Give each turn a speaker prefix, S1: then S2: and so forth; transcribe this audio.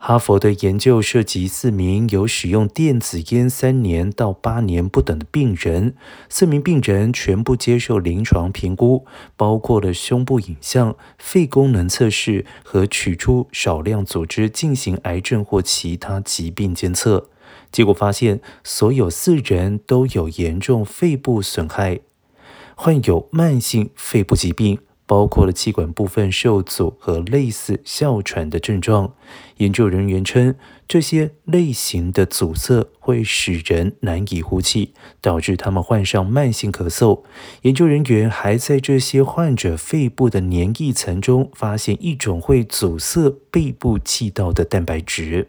S1: 哈佛的研究涉及四名有使用电子烟三年到八年不等的病人，四名病人全部接受临床评估，包括了胸部影像、肺功能测试和取出少量组织进行癌症或其他疾病监测。结果发现，所有四人都有严重肺部损害，患有慢性肺部疾病。包括了气管部分受阻和类似哮喘的症状。研究人员称，这些类型的阻塞会使人难以呼气，导致他们患上慢性咳嗽。研究人员还在这些患者肺部的黏液层中发现一种会阻塞背部气道的蛋白质。